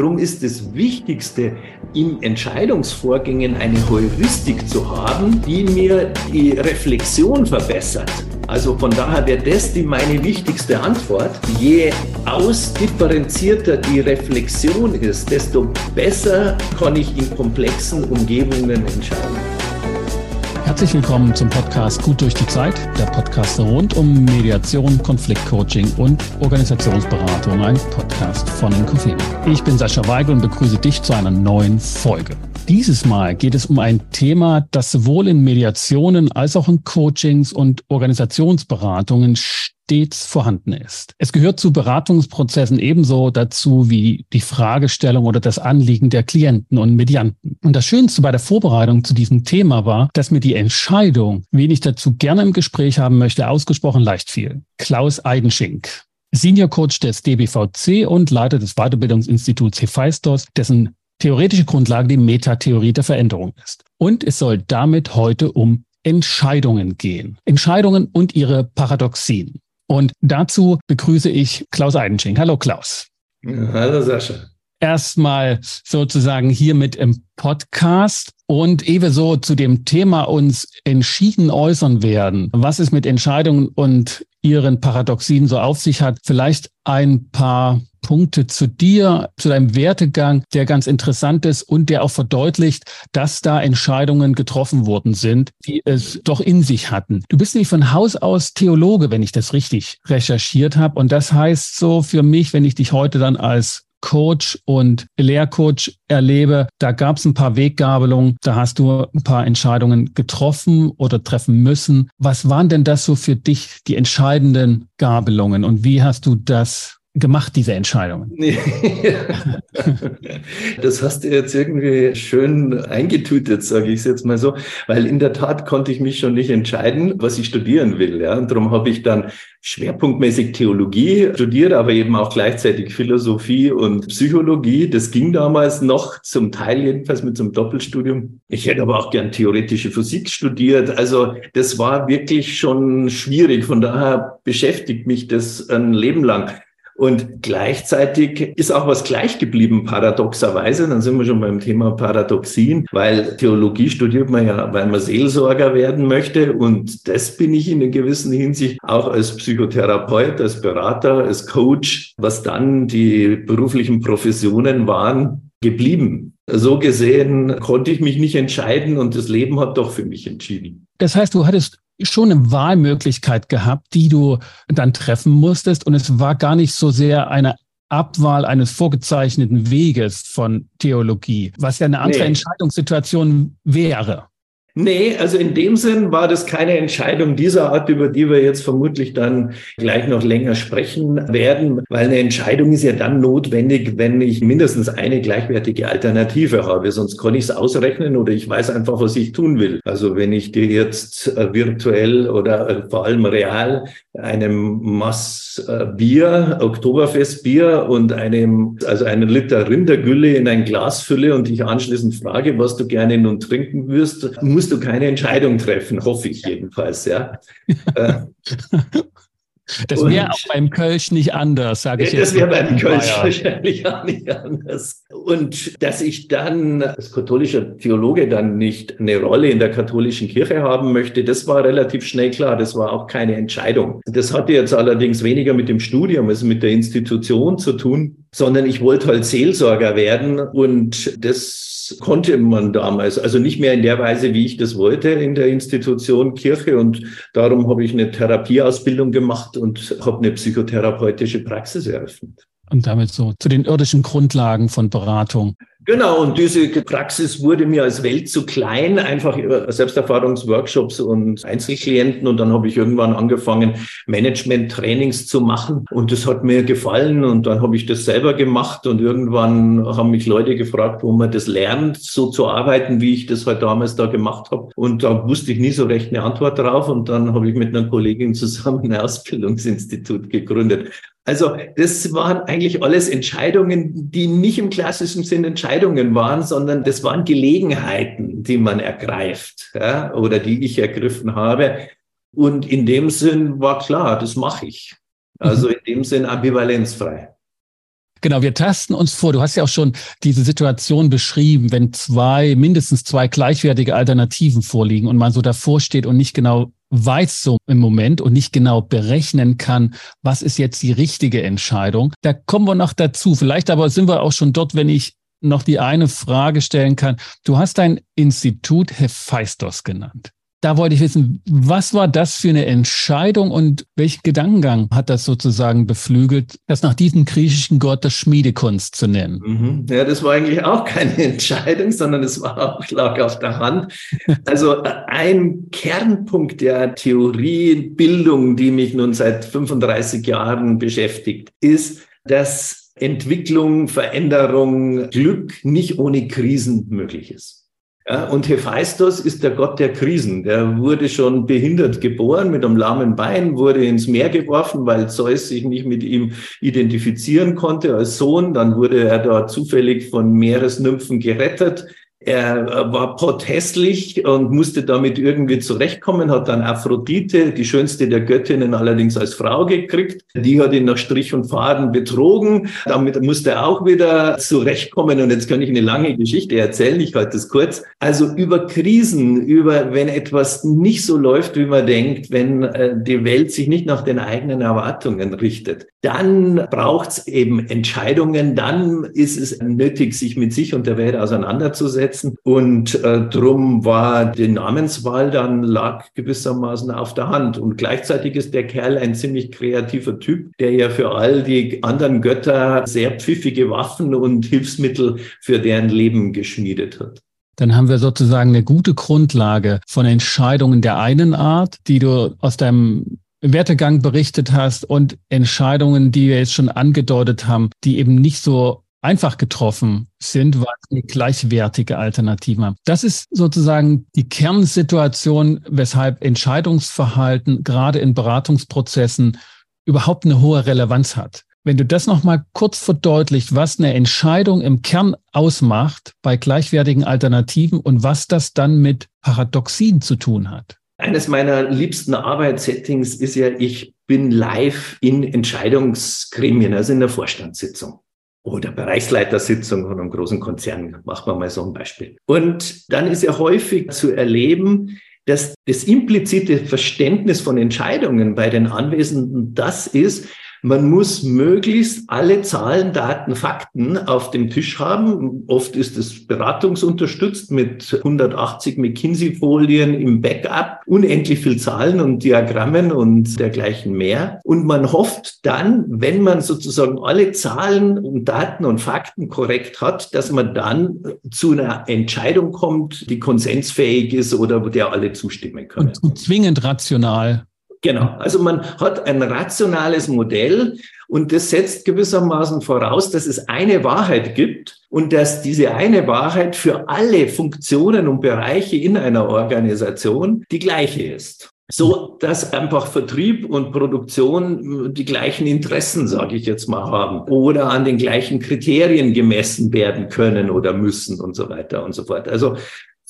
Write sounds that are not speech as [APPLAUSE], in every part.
Darum ist das Wichtigste, in Entscheidungsvorgängen eine Heuristik zu haben, die mir die Reflexion verbessert. Also von daher wäre das die meine wichtigste Antwort. Je ausdifferenzierter die Reflexion ist, desto besser kann ich in komplexen Umgebungen entscheiden. Herzlich willkommen zum Podcast Gut durch die Zeit, der Podcast rund um Mediation, Konfliktcoaching und Organisationsberatung, ein Podcast von Inkofema. Ich bin Sascha Weigel und begrüße dich zu einer neuen Folge. Dieses Mal geht es um ein Thema, das sowohl in Mediationen als auch in Coachings und Organisationsberatungen stets vorhanden ist. Es gehört zu Beratungsprozessen ebenso dazu wie die Fragestellung oder das Anliegen der Klienten und Medianten. Und das Schönste bei der Vorbereitung zu diesem Thema war, dass mir die Entscheidung, wen ich dazu gerne im Gespräch haben möchte, ausgesprochen leicht fiel. Klaus Eidenschink. Senior Coach des DBVC und Leiter des Weiterbildungsinstituts Hephaistos, dessen theoretische Grundlage die Metatheorie der Veränderung ist. Und es soll damit heute um Entscheidungen gehen. Entscheidungen und ihre Paradoxien. Und dazu begrüße ich Klaus Eidenschink. Hallo Klaus. Hallo Sascha. Erstmal sozusagen hier mit im Podcast und ehe wir so zu dem Thema uns entschieden äußern werden, was es mit Entscheidungen und ihren Paradoxien so auf sich hat, vielleicht ein paar Punkte zu dir, zu deinem Wertegang, der ganz interessant ist und der auch verdeutlicht, dass da Entscheidungen getroffen worden sind, die es doch in sich hatten. Du bist nämlich von Haus aus Theologe, wenn ich das richtig recherchiert habe. Und das heißt so für mich, wenn ich dich heute dann als Coach und Lehrcoach erlebe, da gab es ein paar Weggabelungen, da hast du ein paar Entscheidungen getroffen oder treffen müssen. Was waren denn das so für dich die entscheidenden Gabelungen und wie hast du das gemacht, diese Entscheidungen? [LAUGHS] das hast du jetzt irgendwie schön eingetütet, sage ich es jetzt mal so, weil in der Tat konnte ich mich schon nicht entscheiden, was ich studieren will. Ja? Und darum habe ich dann schwerpunktmäßig Theologie studiert, aber eben auch gleichzeitig Philosophie und Psychologie. Das ging damals noch, zum Teil jedenfalls mit so einem Doppelstudium. Ich hätte aber auch gern theoretische Physik studiert. Also das war wirklich schon schwierig. Von daher beschäftigt mich das ein Leben lang. Und gleichzeitig ist auch was gleich geblieben, paradoxerweise. Dann sind wir schon beim Thema Paradoxien, weil Theologie studiert man ja, weil man Seelsorger werden möchte. Und das bin ich in einer gewissen Hinsicht auch als Psychotherapeut, als Berater, als Coach, was dann die beruflichen Professionen waren, geblieben. So gesehen konnte ich mich nicht entscheiden und das Leben hat doch für mich entschieden. Das heißt, du hattest schon eine Wahlmöglichkeit gehabt, die du dann treffen musstest. Und es war gar nicht so sehr eine Abwahl eines vorgezeichneten Weges von Theologie, was ja eine andere nee. Entscheidungssituation wäre. Nee, also in dem Sinn war das keine Entscheidung dieser Art, über die wir jetzt vermutlich dann gleich noch länger sprechen werden, weil eine Entscheidung ist ja dann notwendig, wenn ich mindestens eine gleichwertige Alternative habe. Sonst kann ich es ausrechnen oder ich weiß einfach, was ich tun will. Also wenn ich dir jetzt äh, virtuell oder äh, vor allem real einem Mass äh, Bier, Oktoberfestbier und einem, also einen Liter Rindergülle in ein Glas fülle und dich anschließend frage, was du gerne nun trinken wirst, musst du keine Entscheidung treffen, hoffe ich jedenfalls, ja. [LAUGHS] Äh, das wäre auch beim Kölsch nicht anders, sage ich jetzt. Das wäre beim Kölsch wahrscheinlich [LAUGHS] auch nicht anders. Und dass ich dann als katholischer Theologe dann nicht eine Rolle in der katholischen Kirche haben möchte, das war relativ schnell klar. Das war auch keine Entscheidung. Das hatte jetzt allerdings weniger mit dem Studium, also mit der Institution zu tun, sondern ich wollte halt Seelsorger werden und das konnte man damals, also nicht mehr in der Weise, wie ich das wollte in der Institution Kirche und darum habe ich eine Therapieausbildung gemacht und habe eine psychotherapeutische Praxis eröffnet. Und damit so zu den irdischen Grundlagen von Beratung. Genau, und diese Praxis wurde mir als Welt zu klein, einfach über Selbsterfahrungsworkshops und Einzelklienten. Und dann habe ich irgendwann angefangen, Management-Trainings zu machen. Und das hat mir gefallen. Und dann habe ich das selber gemacht. Und irgendwann haben mich Leute gefragt, wo man das lernt, so zu arbeiten, wie ich das halt damals da gemacht habe. Und da wusste ich nie so recht eine Antwort drauf. Und dann habe ich mit einer Kollegin zusammen ein Ausbildungsinstitut gegründet. Also das waren eigentlich alles Entscheidungen, die nicht im klassischen Sinn Entscheidungen waren, sondern das waren Gelegenheiten, die man ergreift ja, oder die ich ergriffen habe. Und in dem Sinn war klar, das mache ich. Also mhm. in dem Sinn ambivalenzfrei. Genau, wir tasten uns vor. Du hast ja auch schon diese Situation beschrieben, wenn zwei, mindestens zwei gleichwertige Alternativen vorliegen und man so davor steht und nicht genau weiß so im Moment und nicht genau berechnen kann, was ist jetzt die richtige Entscheidung. Da kommen wir noch dazu. Vielleicht aber sind wir auch schon dort, wenn ich noch die eine Frage stellen kann. Du hast dein Institut Hephaistos genannt. Da wollte ich wissen, was war das für eine Entscheidung und welchen Gedankengang hat das sozusagen beflügelt, das nach diesem griechischen Gott das Schmiedekunst zu nennen? Mhm. Ja, das war eigentlich auch keine [LAUGHS] Entscheidung, sondern es war auch, lag auf der Hand. Also ein Kernpunkt der Theoriebildung, die mich nun seit 35 Jahren beschäftigt, ist, dass Entwicklung, Veränderung, Glück nicht ohne Krisen möglich ist. Ja, und Hephaistos ist der Gott der Krisen. Der wurde schon behindert geboren mit einem lahmen Bein, wurde ins Meer geworfen, weil Zeus sich nicht mit ihm identifizieren konnte als Sohn. Dann wurde er da zufällig von Meeresnymphen gerettet. Er war pothässlich und musste damit irgendwie zurechtkommen, hat dann Aphrodite, die schönste der Göttinnen, allerdings als Frau gekriegt. Die hat ihn nach Strich und Faden betrogen. Damit musste er auch wieder zurechtkommen. Und jetzt kann ich eine lange Geschichte erzählen. Ich halte das kurz. Also über Krisen, über wenn etwas nicht so läuft, wie man denkt, wenn äh, die Welt sich nicht nach den eigenen Erwartungen richtet, dann braucht es eben Entscheidungen. Dann ist es nötig, sich mit sich und der Welt auseinanderzusetzen setzen. Und äh, drum war die Namenswahl dann lag gewissermaßen auf der Hand. Und gleichzeitig ist der Kerl ein ziemlich kreativer Typ, der ja für all die anderen Götter sehr pfiffige Waffen und Hilfsmittel für deren Leben geschmiedet hat dann haben wir sozusagen eine gute Grundlage von Entscheidungen der einen Art, die du aus deinem Wertegang berichtet hast und Entscheidungen, die wir jetzt schon angedeutet haben, die eben nicht so einfach getroffen sind, weil sie gleichwertige Alternativen haben. Das ist sozusagen die Kernsituation, weshalb Entscheidungsverhalten gerade in Beratungsprozessen überhaupt eine hohe Relevanz hat. Wenn du das nochmal kurz verdeutlicht, was eine Entscheidung im Kern ausmacht bei gleichwertigen Alternativen und was das dann mit Paradoxien zu tun hat. Eines meiner liebsten Arbeitssettings ist ja, ich bin live in Entscheidungsgremien, also in der Vorstandssitzung oder Bereichsleitersitzung von einem großen Konzern. Machen wir mal so ein Beispiel. Und dann ist ja häufig zu erleben, dass das implizite Verständnis von Entscheidungen bei den Anwesenden das ist, man muss möglichst alle Zahlen, Daten, Fakten auf dem Tisch haben. Oft ist es beratungsunterstützt mit 180 McKinsey-Folien im Backup, unendlich viel Zahlen und Diagrammen und dergleichen mehr. Und man hofft dann, wenn man sozusagen alle Zahlen und Daten und Fakten korrekt hat, dass man dann zu einer Entscheidung kommt, die konsensfähig ist oder der alle zustimmen können. Und zwingend rational. Genau. Also man hat ein rationales Modell und das setzt gewissermaßen voraus, dass es eine Wahrheit gibt und dass diese eine Wahrheit für alle Funktionen und Bereiche in einer Organisation die gleiche ist. So, dass einfach Vertrieb und Produktion die gleichen Interessen, sage ich jetzt mal, haben oder an den gleichen Kriterien gemessen werden können oder müssen und so weiter und so fort. Also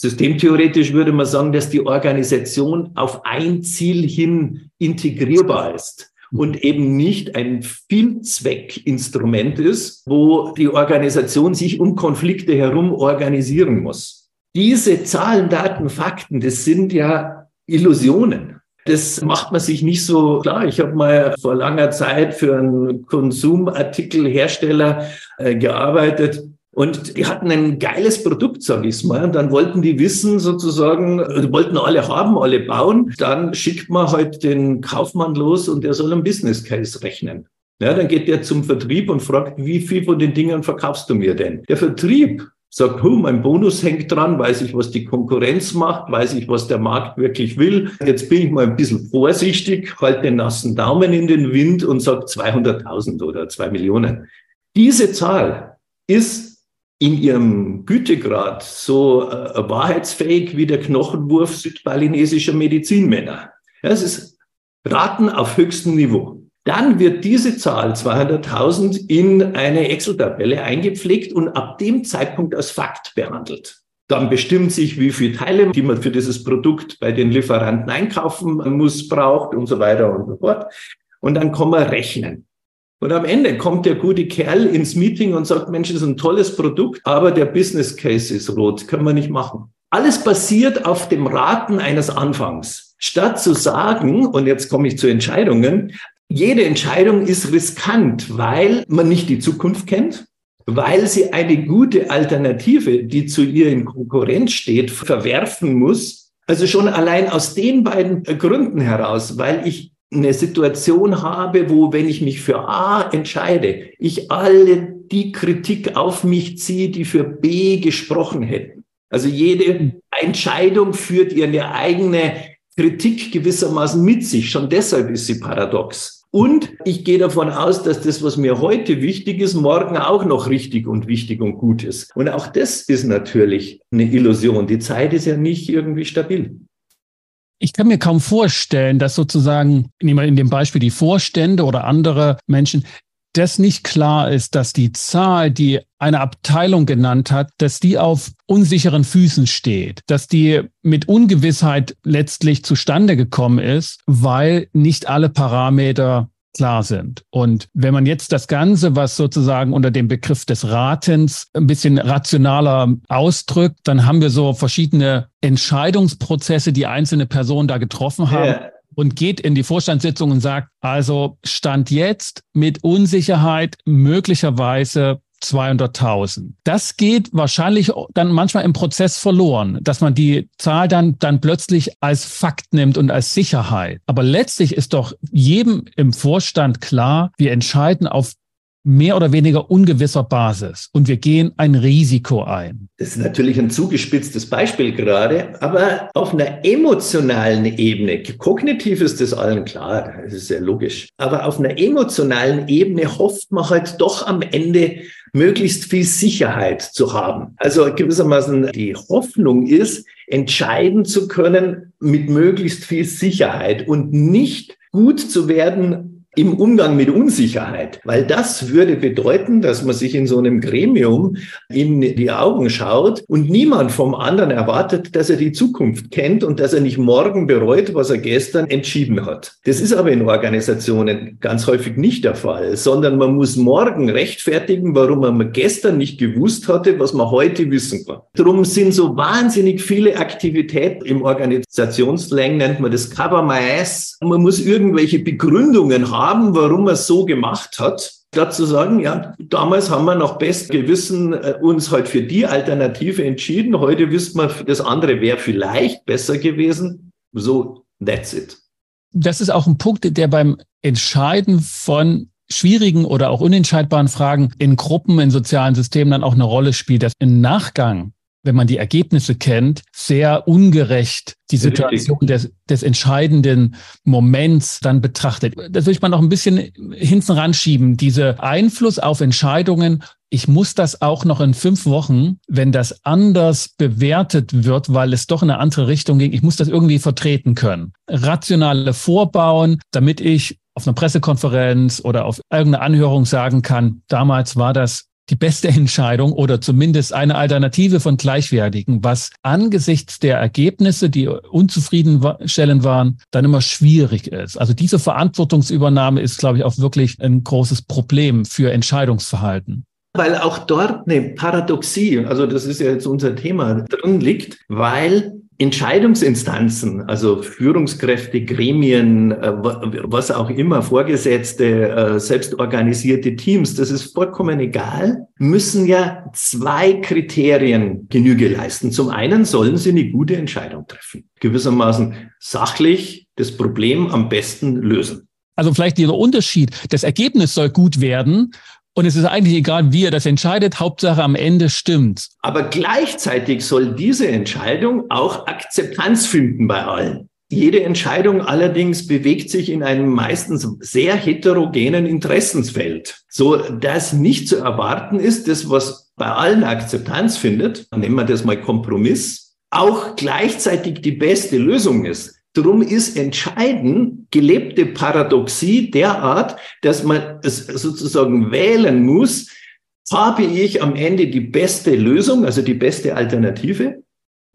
Systemtheoretisch würde man sagen, dass die Organisation auf ein Ziel hin integrierbar ist und eben nicht ein Vielzweckinstrument ist, wo die Organisation sich um Konflikte herum organisieren muss. Diese Zahlen, Daten, Fakten, das sind ja Illusionen. Das macht man sich nicht so klar. Ich habe mal vor langer Zeit für einen Konsumartikelhersteller äh, gearbeitet und die hatten ein geiles Produkt, sage ich mal. Und dann wollten die wissen, sozusagen, die wollten alle haben, alle bauen. Dann schickt man halt den Kaufmann los und der soll einen Business Case rechnen. Ja, dann geht der zum Vertrieb und fragt, wie viel von den Dingen verkaufst du mir denn? Der Vertrieb sagt, oh, mein Bonus hängt dran, weiß ich, was die Konkurrenz macht, weiß ich, was der Markt wirklich will. Jetzt bin ich mal ein bisschen vorsichtig, halte den nassen Daumen in den Wind und sage 200.000 oder 2 Millionen. Diese Zahl ist in ihrem Gütegrad so äh, wahrheitsfähig wie der Knochenwurf südbalinesischer Medizinmänner. Ja, es ist Raten auf höchstem Niveau. Dann wird diese Zahl 200.000 in eine Excel-Tabelle eingepflegt und ab dem Zeitpunkt als Fakt behandelt. Dann bestimmt sich, wie viele Teile, die man für dieses Produkt bei den Lieferanten einkaufen muss, braucht und so weiter und so fort. Und dann kann man rechnen. Und am Ende kommt der gute Kerl ins Meeting und sagt, Mensch, das ist ein tolles Produkt, aber der Business Case ist rot, können wir nicht machen. Alles basiert auf dem Raten eines Anfangs. Statt zu sagen, und jetzt komme ich zu Entscheidungen, jede Entscheidung ist riskant, weil man nicht die Zukunft kennt, weil sie eine gute Alternative, die zu ihr in Konkurrenz steht, verwerfen muss. Also schon allein aus den beiden Gründen heraus, weil ich eine Situation habe, wo, wenn ich mich für A entscheide, ich alle die Kritik auf mich ziehe, die für B gesprochen hätten. Also jede Entscheidung führt ihre eigene Kritik gewissermaßen mit sich. Schon deshalb ist sie paradox. Und ich gehe davon aus, dass das, was mir heute wichtig ist, morgen auch noch richtig und wichtig und gut ist. Und auch das ist natürlich eine Illusion. Die Zeit ist ja nicht irgendwie stabil. Ich kann mir kaum vorstellen, dass sozusagen, nehmen wir in dem Beispiel die Vorstände oder andere Menschen, das nicht klar ist, dass die Zahl, die eine Abteilung genannt hat, dass die auf unsicheren Füßen steht, dass die mit Ungewissheit letztlich zustande gekommen ist, weil nicht alle Parameter klar sind. Und wenn man jetzt das Ganze, was sozusagen unter dem Begriff des Ratens ein bisschen rationaler ausdrückt, dann haben wir so verschiedene Entscheidungsprozesse, die einzelne Personen da getroffen haben. Yeah. Und geht in die Vorstandssitzung und sagt, also Stand jetzt mit Unsicherheit möglicherweise 200.000. Das geht wahrscheinlich dann manchmal im Prozess verloren, dass man die Zahl dann, dann plötzlich als Fakt nimmt und als Sicherheit. Aber letztlich ist doch jedem im Vorstand klar, wir entscheiden auf mehr oder weniger ungewisser Basis und wir gehen ein Risiko ein. Das ist natürlich ein zugespitztes Beispiel gerade, aber auf einer emotionalen Ebene, kognitiv ist das allen klar, das ist sehr logisch, aber auf einer emotionalen Ebene hofft man halt doch am Ende möglichst viel Sicherheit zu haben. Also gewissermaßen die Hoffnung ist, entscheiden zu können mit möglichst viel Sicherheit und nicht gut zu werden im Umgang mit Unsicherheit, weil das würde bedeuten, dass man sich in so einem Gremium in die Augen schaut und niemand vom anderen erwartet, dass er die Zukunft kennt und dass er nicht morgen bereut, was er gestern entschieden hat. Das ist aber in Organisationen ganz häufig nicht der Fall, sondern man muss morgen rechtfertigen, warum man gestern nicht gewusst hatte, was man heute wissen kann. Darum sind so wahnsinnig viele Aktivitäten im Organisationslängen, nennt man das Cover My Ass. Man muss irgendwelche Begründungen haben, haben, warum er es so gemacht hat. Statt zu sagen, ja, damals haben wir nach bestem Gewissen äh, uns halt für die Alternative entschieden. Heute wissen wir, das andere wäre vielleicht besser gewesen. So, that's it. Das ist auch ein Punkt, der beim Entscheiden von schwierigen oder auch unentscheidbaren Fragen in Gruppen, in sozialen Systemen dann auch eine Rolle spielt, dass im Nachgang wenn man die Ergebnisse kennt, sehr ungerecht die Situation des, des entscheidenden Moments dann betrachtet. Das will ich mal noch ein bisschen hinten ranschieben. Diese Einfluss auf Entscheidungen. Ich muss das auch noch in fünf Wochen, wenn das anders bewertet wird, weil es doch in eine andere Richtung ging. Ich muss das irgendwie vertreten können. Rationale Vorbauen, damit ich auf einer Pressekonferenz oder auf irgendeiner Anhörung sagen kann, damals war das die beste Entscheidung oder zumindest eine Alternative von gleichwertigen, was angesichts der Ergebnisse, die unzufriedenstellend waren, dann immer schwierig ist. Also diese Verantwortungsübernahme ist, glaube ich, auch wirklich ein großes Problem für Entscheidungsverhalten. Weil auch dort eine Paradoxie, also das ist ja jetzt unser Thema, drin liegt, weil Entscheidungsinstanzen, also Führungskräfte, Gremien, äh, was auch immer, Vorgesetzte, äh, selbstorganisierte Teams, das ist vollkommen egal, müssen ja zwei Kriterien Genüge leisten. Zum einen sollen sie eine gute Entscheidung treffen, gewissermaßen sachlich das Problem am besten lösen. Also vielleicht dieser Unterschied, das Ergebnis soll gut werden, und es ist eigentlich egal, wie er das entscheidet. Hauptsache am Ende stimmt. Aber gleichzeitig soll diese Entscheidung auch Akzeptanz finden bei allen. Jede Entscheidung allerdings bewegt sich in einem meistens sehr heterogenen Interessensfeld, so dass nicht zu erwarten ist, das was bei allen Akzeptanz findet, nehmen wir das mal Kompromiss, auch gleichzeitig die beste Lösung ist. Drum ist entscheidend gelebte Paradoxie derart, dass man es sozusagen wählen muss, habe ich am Ende die beste Lösung, also die beste Alternative,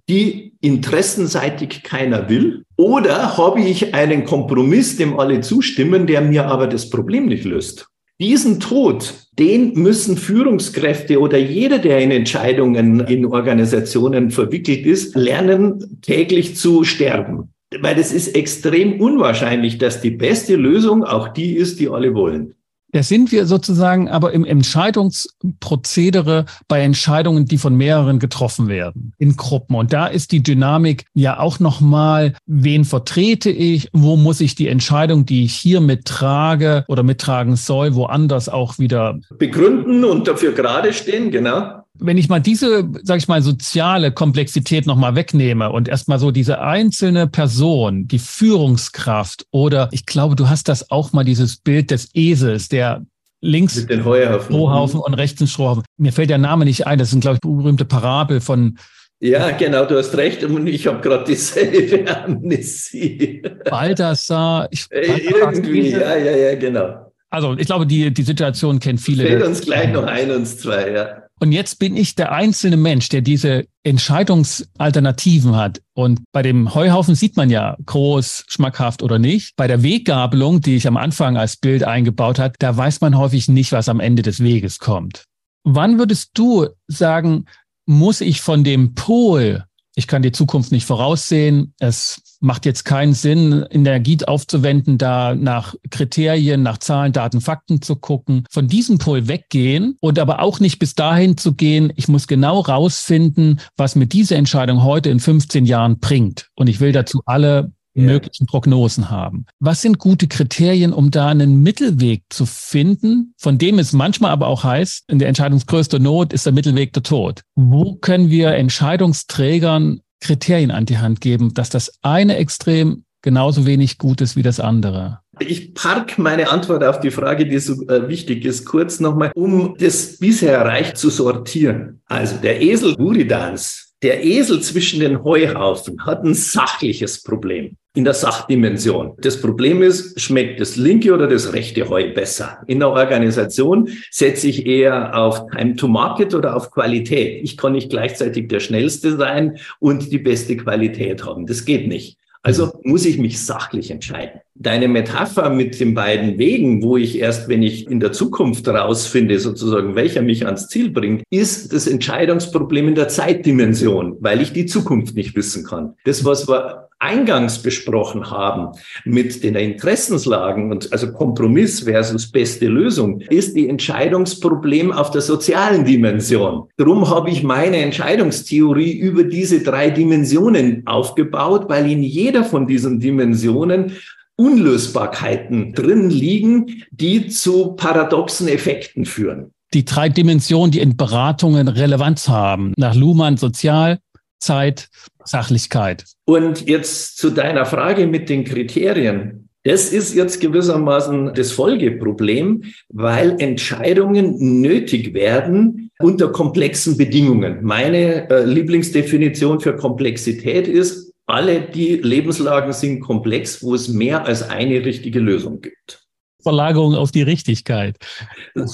die interessenseitig keiner will, oder habe ich einen Kompromiss, dem alle zustimmen, der mir aber das Problem nicht löst. Diesen Tod, den müssen Führungskräfte oder jeder, der in Entscheidungen in Organisationen verwickelt ist, lernen täglich zu sterben. Weil es ist extrem unwahrscheinlich, dass die beste Lösung auch die ist, die alle wollen. Da sind wir sozusagen aber im Entscheidungsprozedere bei Entscheidungen, die von mehreren getroffen werden in Gruppen. Und da ist die Dynamik ja auch nochmal, wen vertrete ich, wo muss ich die Entscheidung, die ich hier mittrage oder mittragen soll, woanders auch wieder begründen und dafür gerade stehen, genau wenn ich mal diese, sag ich mal, soziale Komplexität nochmal wegnehme und erstmal so diese einzelne Person, die Führungskraft oder ich glaube, du hast das auch mal dieses Bild des Esels, der links den Heuhaufen. Strohhaufen und rechts ein Strohhaufen. Mir fällt der Name nicht ein. Das ist, glaube ich, berühmte Parabel von ja, genau, du hast recht. Und ich habe gerade dieselbe [LAUGHS] Amnesie. Baldassar. Ich, Irgendwie, ja, ja, ja, genau. Also ich glaube, die, die Situation kennt viele. Fällt uns gleich noch ein, uns zwei, ja. Und jetzt bin ich der einzelne Mensch, der diese Entscheidungsalternativen hat. Und bei dem Heuhaufen sieht man ja groß, schmackhaft oder nicht. Bei der Weggabelung, die ich am Anfang als Bild eingebaut hat, da weiß man häufig nicht, was am Ende des Weges kommt. Wann würdest du sagen, muss ich von dem Pol ich kann die Zukunft nicht voraussehen. Es macht jetzt keinen Sinn, Energie aufzuwenden, da nach Kriterien, nach Zahlen, Daten, Fakten zu gucken, von diesem Pol weggehen und aber auch nicht bis dahin zu gehen, ich muss genau rausfinden, was mir diese Entscheidung heute in 15 Jahren bringt. Und ich will dazu alle yeah. möglichen Prognosen haben. Was sind gute Kriterien, um da einen Mittelweg zu finden, von dem es manchmal aber auch heißt, in der Entscheidungsgrößte Not ist der Mittelweg der Tod. Wo können wir Entscheidungsträgern Kriterien an die Hand geben, dass das eine Extrem genauso wenig gut ist wie das andere? Ich park meine Antwort auf die Frage, die so äh, wichtig ist, kurz nochmal, um das bisher erreicht zu sortieren. Also der Esel Buridans, der Esel zwischen den Heuhaufen hat ein sachliches Problem in der Sachdimension. Das Problem ist, schmeckt das linke oder das rechte Heu besser? In der Organisation setze ich eher auf Time to Market oder auf Qualität. Ich kann nicht gleichzeitig der Schnellste sein und die beste Qualität haben. Das geht nicht. Also muss ich mich sachlich entscheiden. Deine Metapher mit den beiden Wegen, wo ich erst, wenn ich in der Zukunft rausfinde, sozusagen, welcher mich ans Ziel bringt, ist das Entscheidungsproblem in der Zeitdimension, weil ich die Zukunft nicht wissen kann. Das, was wir eingangs besprochen haben mit den Interessenslagen und also Kompromiss versus beste Lösung, ist die Entscheidungsproblem auf der sozialen Dimension. Darum habe ich meine Entscheidungstheorie über diese drei Dimensionen aufgebaut, weil in jeder von diesen Dimensionen Unlösbarkeiten drin liegen, die zu paradoxen Effekten führen. Die drei Dimensionen, die in Beratungen Relevanz haben, nach Luhmann Sozial, Zeit, Sachlichkeit. Und jetzt zu deiner Frage mit den Kriterien. Das ist jetzt gewissermaßen das Folgeproblem, weil Entscheidungen nötig werden unter komplexen Bedingungen. Meine äh, Lieblingsdefinition für Komplexität ist, alle die Lebenslagen sind komplex, wo es mehr als eine richtige Lösung gibt. Verlagerung auf die Richtigkeit.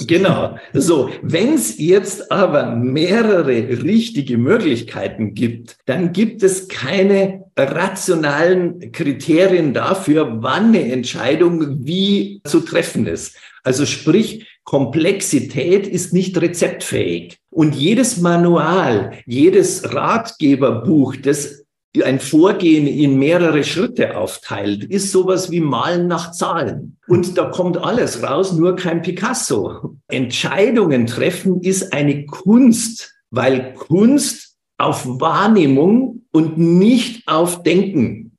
Genau. So, wenn es jetzt aber mehrere richtige Möglichkeiten gibt, dann gibt es keine rationalen Kriterien dafür, wann eine Entscheidung wie zu treffen ist. Also sprich, Komplexität ist nicht rezeptfähig. Und jedes Manual, jedes Ratgeberbuch, das ein Vorgehen in mehrere Schritte aufteilt, ist sowas wie Malen nach Zahlen. Und da kommt alles raus, nur kein Picasso. Entscheidungen treffen ist eine Kunst, weil Kunst auf Wahrnehmung und nicht auf Denken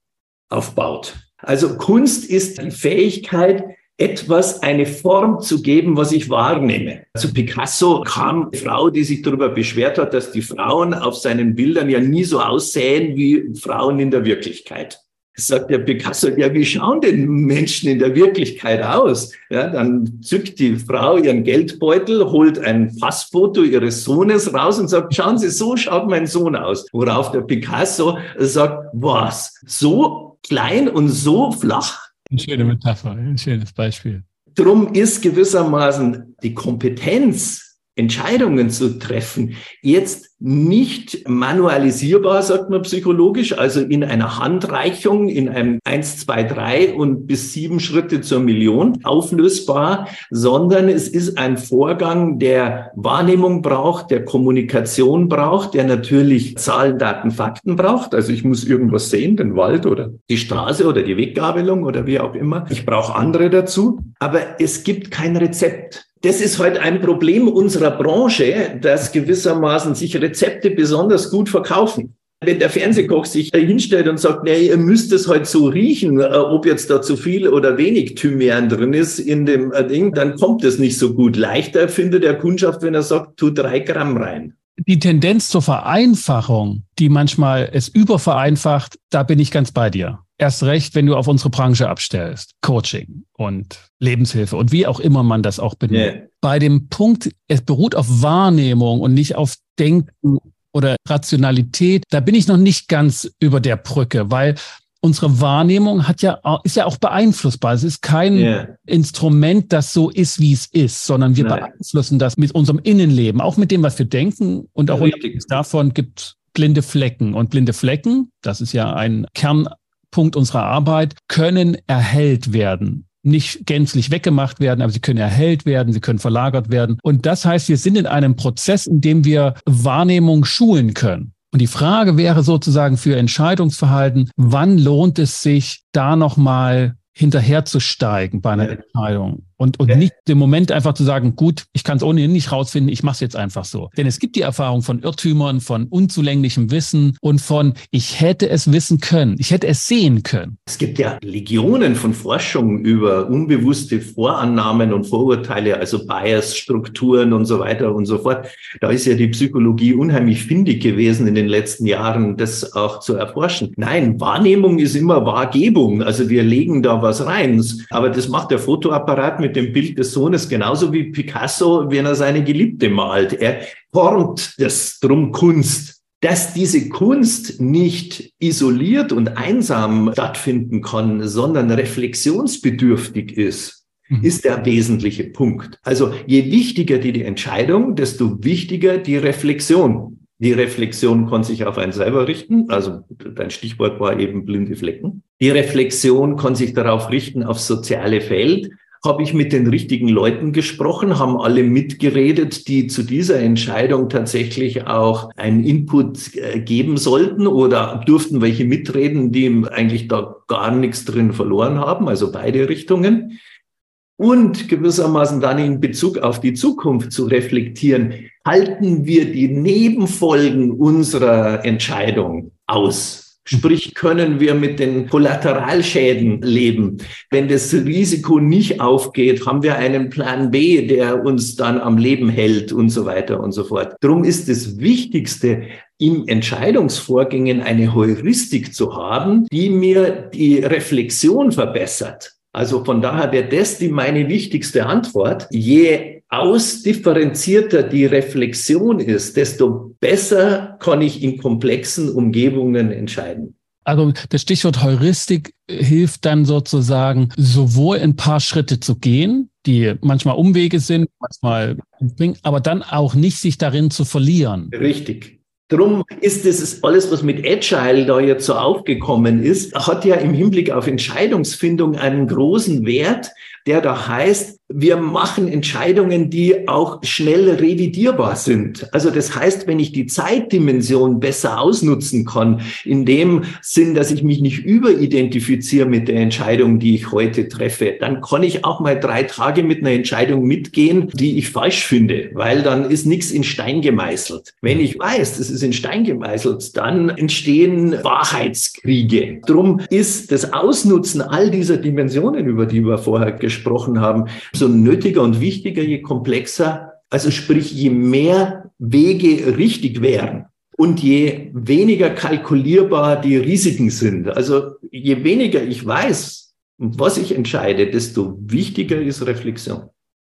aufbaut. Also Kunst ist die Fähigkeit, etwas eine Form zu geben, was ich wahrnehme. Zu Picasso kam eine Frau, die sich darüber beschwert hat, dass die Frauen auf seinen Bildern ja nie so aussehen wie Frauen in der Wirklichkeit. Sagt der Picasso, ja, wie schauen denn Menschen in der Wirklichkeit aus? Ja, dann zückt die Frau ihren Geldbeutel, holt ein Passfoto ihres Sohnes raus und sagt, schauen Sie, so schaut mein Sohn aus. Worauf der Picasso sagt, was? So klein und so flach? Eine schöne Metapher, ein schönes Beispiel. Drum ist gewissermaßen die Kompetenz Entscheidungen zu treffen, jetzt nicht manualisierbar, sagt man psychologisch, also in einer Handreichung, in einem 1, 2, 3 und bis sieben Schritte zur Million auflösbar, sondern es ist ein Vorgang, der Wahrnehmung braucht, der Kommunikation braucht, der natürlich Zahlen, Daten, Fakten braucht. Also ich muss irgendwas sehen, den Wald oder die Straße oder die Weggabelung oder wie auch immer. Ich brauche andere dazu, aber es gibt kein Rezept das ist heute ein Problem unserer Branche, dass gewissermaßen sich Rezepte besonders gut verkaufen. Wenn der Fernsehkoch sich hinstellt und sagt, nee, ihr müsst es heute so riechen, äh, ob jetzt da zu viel oder wenig Thymian drin ist in dem äh, Ding, dann kommt es nicht so gut. Leichter findet der Kundschaft, wenn er sagt, tu drei Gramm rein. Die Tendenz zur Vereinfachung, die manchmal es übervereinfacht, da bin ich ganz bei dir. Erst recht, wenn du auf unsere Branche abstellst. Coaching und Lebenshilfe und wie auch immer man das auch benennt. Yeah. Bei dem Punkt, es beruht auf Wahrnehmung und nicht auf Denken oder Rationalität, da bin ich noch nicht ganz über der Brücke, weil unsere Wahrnehmung hat ja, ist ja auch beeinflussbar. Es ist kein yeah. Instrument, das so ist, wie es ist, sondern wir Nein. beeinflussen das mit unserem Innenleben, auch mit dem, was wir denken und auch davon gibt blinde Flecken. Und blinde Flecken, das ist ja ein Kern Punkt unserer Arbeit, können erhellt werden nicht gänzlich weggemacht werden, aber sie können erhellt werden, sie können verlagert werden. Und das heißt, wir sind in einem Prozess, in dem wir Wahrnehmung schulen können. Und die Frage wäre sozusagen für Entscheidungsverhalten, wann lohnt es sich, da nochmal hinterherzusteigen bei einer ja. Entscheidung und, und ja. nicht im Moment einfach zu sagen, gut, ich kann es ohnehin nicht rausfinden, ich mache es jetzt einfach so. Denn es gibt die Erfahrung von Irrtümern, von unzulänglichem Wissen und von, ich hätte es wissen können, ich hätte es sehen können. Es gibt ja Legionen von Forschung über unbewusste Vorannahmen und Vorurteile, also Bias-Strukturen und so weiter und so fort. Da ist ja die Psychologie unheimlich findig gewesen in den letzten Jahren, das auch zu erforschen. Nein, Wahrnehmung ist immer Wahrgebung. Also wir legen da was rein. Aber das macht der Fotoapparat mit dem Bild des Sohnes genauso wie Picasso, wenn er seine Geliebte malt. Er formt das drum Kunst. Dass diese Kunst nicht isoliert und einsam stattfinden kann, sondern reflexionsbedürftig ist, mhm. ist der wesentliche Punkt. Also je wichtiger die, die Entscheidung, desto wichtiger die Reflexion. Die Reflexion kann sich auf einen selber richten. Also dein Stichwort war eben blinde Flecken. Die Reflexion kann sich darauf richten, aufs soziale Feld. Habe ich mit den richtigen Leuten gesprochen, haben alle mitgeredet, die zu dieser Entscheidung tatsächlich auch einen Input äh, geben sollten oder durften welche mitreden, die eigentlich da gar nichts drin verloren haben, also beide Richtungen und gewissermaßen dann in Bezug auf die Zukunft zu reflektieren, halten wir die Nebenfolgen unserer Entscheidung aus? Sprich, können wir mit den Kollateralschäden leben? Wenn das Risiko nicht aufgeht, haben wir einen Plan B, der uns dann am Leben hält und so weiter und so fort. Darum ist das Wichtigste, im Entscheidungsvorgängen eine Heuristik zu haben, die mir die Reflexion verbessert. Also von daher wäre das die meine wichtigste Antwort. Je ausdifferenzierter die Reflexion ist, desto besser kann ich in komplexen Umgebungen entscheiden. Also das Stichwort Heuristik hilft dann sozusagen, sowohl ein paar Schritte zu gehen, die manchmal Umwege sind, manchmal aber dann auch nicht sich darin zu verlieren. Richtig. Drum ist das alles, was mit Agile da jetzt so aufgekommen ist, hat ja im Hinblick auf Entscheidungsfindung einen großen Wert, der da heißt, wir machen Entscheidungen, die auch schnell revidierbar sind. Also das heißt, wenn ich die Zeitdimension besser ausnutzen kann, in dem Sinn, dass ich mich nicht überidentifiziere mit der Entscheidung, die ich heute treffe, dann kann ich auch mal drei Tage mit einer Entscheidung mitgehen, die ich falsch finde, weil dann ist nichts in Stein gemeißelt. Wenn ich weiß, das ist in Stein gemeißelt, dann entstehen Wahrheitskriege. Drum ist das Ausnutzen all dieser Dimensionen, über die wir vorher gesprochen haben, so nötiger und wichtiger, je komplexer, also sprich, je mehr Wege richtig wären und je weniger kalkulierbar die Risiken sind. Also je weniger ich weiß, was ich entscheide, desto wichtiger ist Reflexion.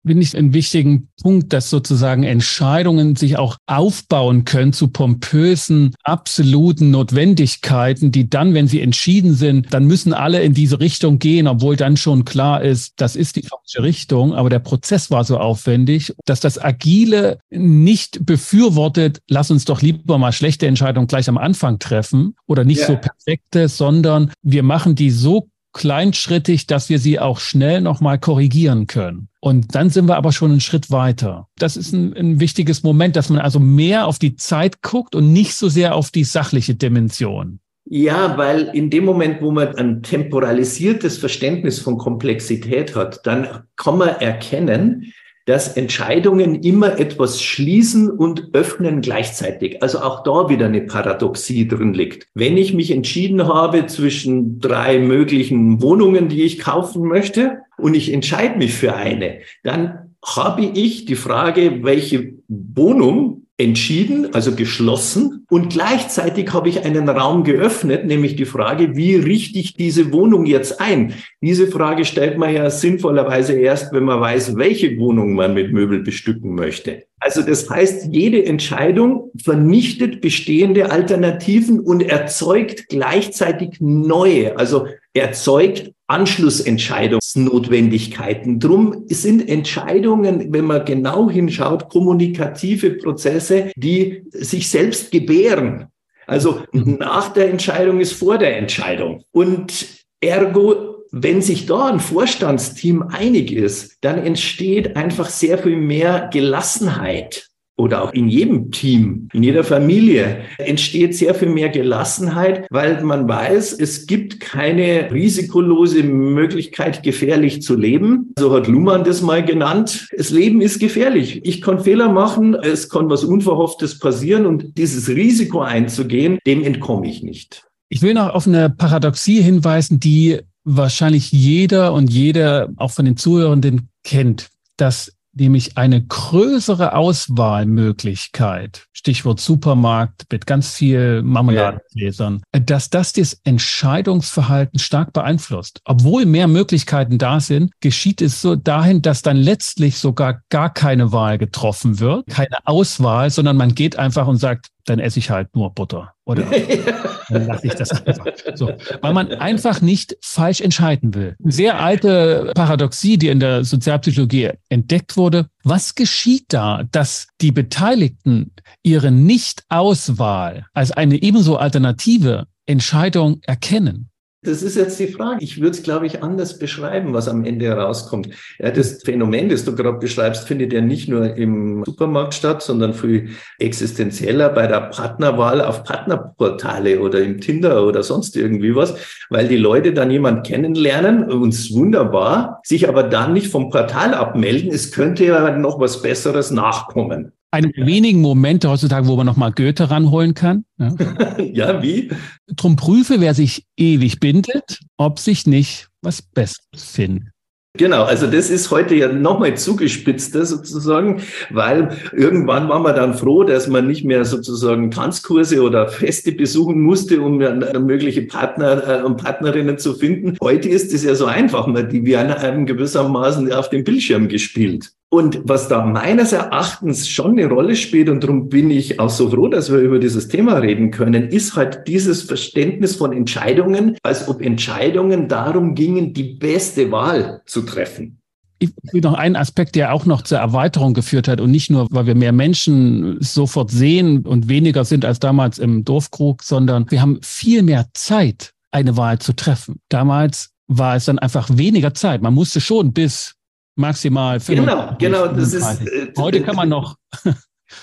Finde ich einen wichtigen Punkt, dass sozusagen Entscheidungen sich auch aufbauen können zu pompösen, absoluten Notwendigkeiten, die dann, wenn sie entschieden sind, dann müssen alle in diese Richtung gehen, obwohl dann schon klar ist, das ist die falsche Richtung. Aber der Prozess war so aufwendig, dass das Agile nicht befürwortet, lass uns doch lieber mal schlechte Entscheidungen gleich am Anfang treffen oder nicht ja. so perfekte, sondern wir machen die so kleinschrittig, dass wir sie auch schnell nochmal korrigieren können. Und dann sind wir aber schon einen Schritt weiter. Das ist ein, ein, wichtiges Moment, dass man also mehr auf die Zeit guckt und nicht so sehr auf die sachliche Dimension. Ja, weil in dem Moment, wo man ein temporalisiertes Verständnis von Komplexität hat, dann kann man erkennen, dass Entscheidungen immer etwas schließen und öffnen gleichzeitig. Also auch da wieder eine Paradoxie drin liegt. Wenn ich mich entschieden habe zwischen drei möglichen Wohnungen, die ich kaufen möchte, und ich entscheide mich für eine, dann habe ich die Frage, welche Wohnung entschieden, also geschlossen. Und gleichzeitig habe ich einen Raum geöffnet, nämlich die Frage, wie richte ich diese Wohnung jetzt ein? Diese Frage stellt man ja sinnvollerweise erst, wenn man weiß, welche Wohnung man mit Möbel bestücken möchte. Also das heißt, jede Entscheidung vernichtet bestehende Alternativen und erzeugt gleichzeitig neue, also erzeugt Anschlussentscheidungsnotwendigkeiten. Drum sind Entscheidungen, wenn man genau hinschaut, kommunikative Prozesse, die sich selbst gebären. Also mhm. nach der Entscheidung ist vor der Entscheidung. Und ergo wenn sich da ein Vorstandsteam einig ist, dann entsteht einfach sehr viel mehr Gelassenheit oder auch in jedem Team, in jeder Familie entsteht sehr viel mehr Gelassenheit, weil man weiß, es gibt keine risikolose Möglichkeit, gefährlich zu leben. So hat Luhmann das mal genannt. Das Leben ist gefährlich. Ich kann Fehler machen, es kann was Unverhofftes passieren und dieses Risiko einzugehen, dem entkomme ich nicht. Ich will noch auf eine Paradoxie hinweisen, die wahrscheinlich jeder und jeder auch von den Zuhörenden kennt, dass nämlich eine größere Auswahlmöglichkeit, Stichwort Supermarkt mit ganz viel Marmeladengläsern, ja. dass das das Entscheidungsverhalten stark beeinflusst. Obwohl mehr Möglichkeiten da sind, geschieht es so dahin, dass dann letztlich sogar gar keine Wahl getroffen wird, keine Auswahl, sondern man geht einfach und sagt, dann esse ich halt nur Butter. Oder [LAUGHS] dann lasse ich das einfach. So, weil man einfach nicht falsch entscheiden will. Sehr alte Paradoxie, die in der Sozialpsychologie entdeckt wurde. Was geschieht da, dass die Beteiligten ihre Nicht-Auswahl als eine ebenso alternative Entscheidung erkennen? Das ist jetzt die Frage. Ich würde es, glaube ich, anders beschreiben, was am Ende herauskommt. Ja, das Phänomen, das du gerade beschreibst, findet ja nicht nur im Supermarkt statt, sondern viel existenzieller bei der Partnerwahl auf Partnerportale oder im Tinder oder sonst irgendwie was, weil die Leute dann jemand kennenlernen, uns wunderbar, sich aber dann nicht vom Portal abmelden. Es könnte ja noch was Besseres nachkommen eine der wenigen Momente heutzutage, wo man nochmal Goethe ranholen kann. Ja. [LAUGHS] ja, wie? Drum prüfe, wer sich ewig bindet, ob sich nicht was Besseres findet. Genau, also das ist heute ja nochmal zugespitzter sozusagen, weil irgendwann war man dann froh, dass man nicht mehr sozusagen Tanzkurse oder Feste besuchen musste, um mögliche Partner äh, und Partnerinnen zu finden. Heute ist es ja so einfach, man, die werden einem gewissermaßen auf dem Bildschirm gespielt. Und was da meines Erachtens schon eine Rolle spielt, und darum bin ich auch so froh, dass wir über dieses Thema reden können, ist halt dieses Verständnis von Entscheidungen, als ob Entscheidungen darum gingen, die beste Wahl zu treffen. Ich will noch einen Aspekt, der auch noch zur Erweiterung geführt hat und nicht nur, weil wir mehr Menschen sofort sehen und weniger sind als damals im Dorfkrug, sondern wir haben viel mehr Zeit, eine Wahl zu treffen. Damals war es dann einfach weniger Zeit. Man musste schon bis maximal. Genau, genau. Das ist, äh, Heute kann man noch. [LAUGHS]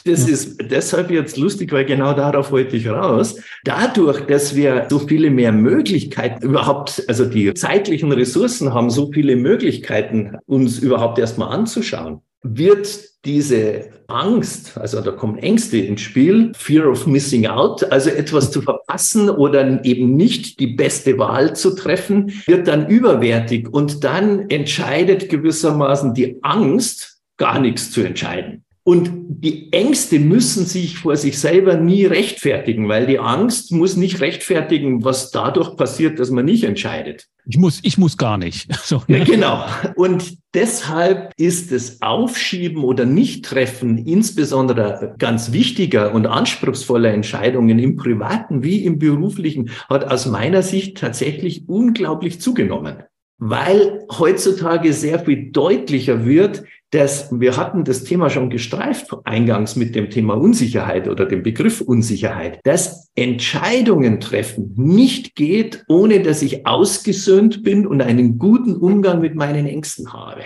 Das ist deshalb jetzt lustig, weil genau darauf wollte ich raus. Dadurch, dass wir so viele mehr Möglichkeiten überhaupt, also die zeitlichen Ressourcen haben, so viele Möglichkeiten, uns überhaupt erstmal anzuschauen, wird diese Angst, also da kommen Ängste ins Spiel, Fear of Missing Out, also etwas zu verpassen oder eben nicht die beste Wahl zu treffen, wird dann überwertig und dann entscheidet gewissermaßen die Angst, gar nichts zu entscheiden. Und die Ängste müssen sich vor sich selber nie rechtfertigen, weil die Angst muss nicht rechtfertigen, was dadurch passiert, dass man nicht entscheidet. Ich muss, ich muss gar nicht. [LAUGHS] So. Ja, genau. Und deshalb ist das Aufschieben oder Nicht-Treffen insbesondere ganz wichtiger und anspruchsvoller Entscheidungen im privaten wie im beruflichen hat aus meiner Sicht tatsächlich unglaublich zugenommen weil heutzutage sehr viel deutlicher wird, dass wir hatten das Thema schon gestreift eingangs mit dem Thema Unsicherheit oder dem Begriff Unsicherheit, dass Entscheidungen treffen nicht geht, ohne dass ich ausgesöhnt bin und einen guten Umgang mit meinen Ängsten habe.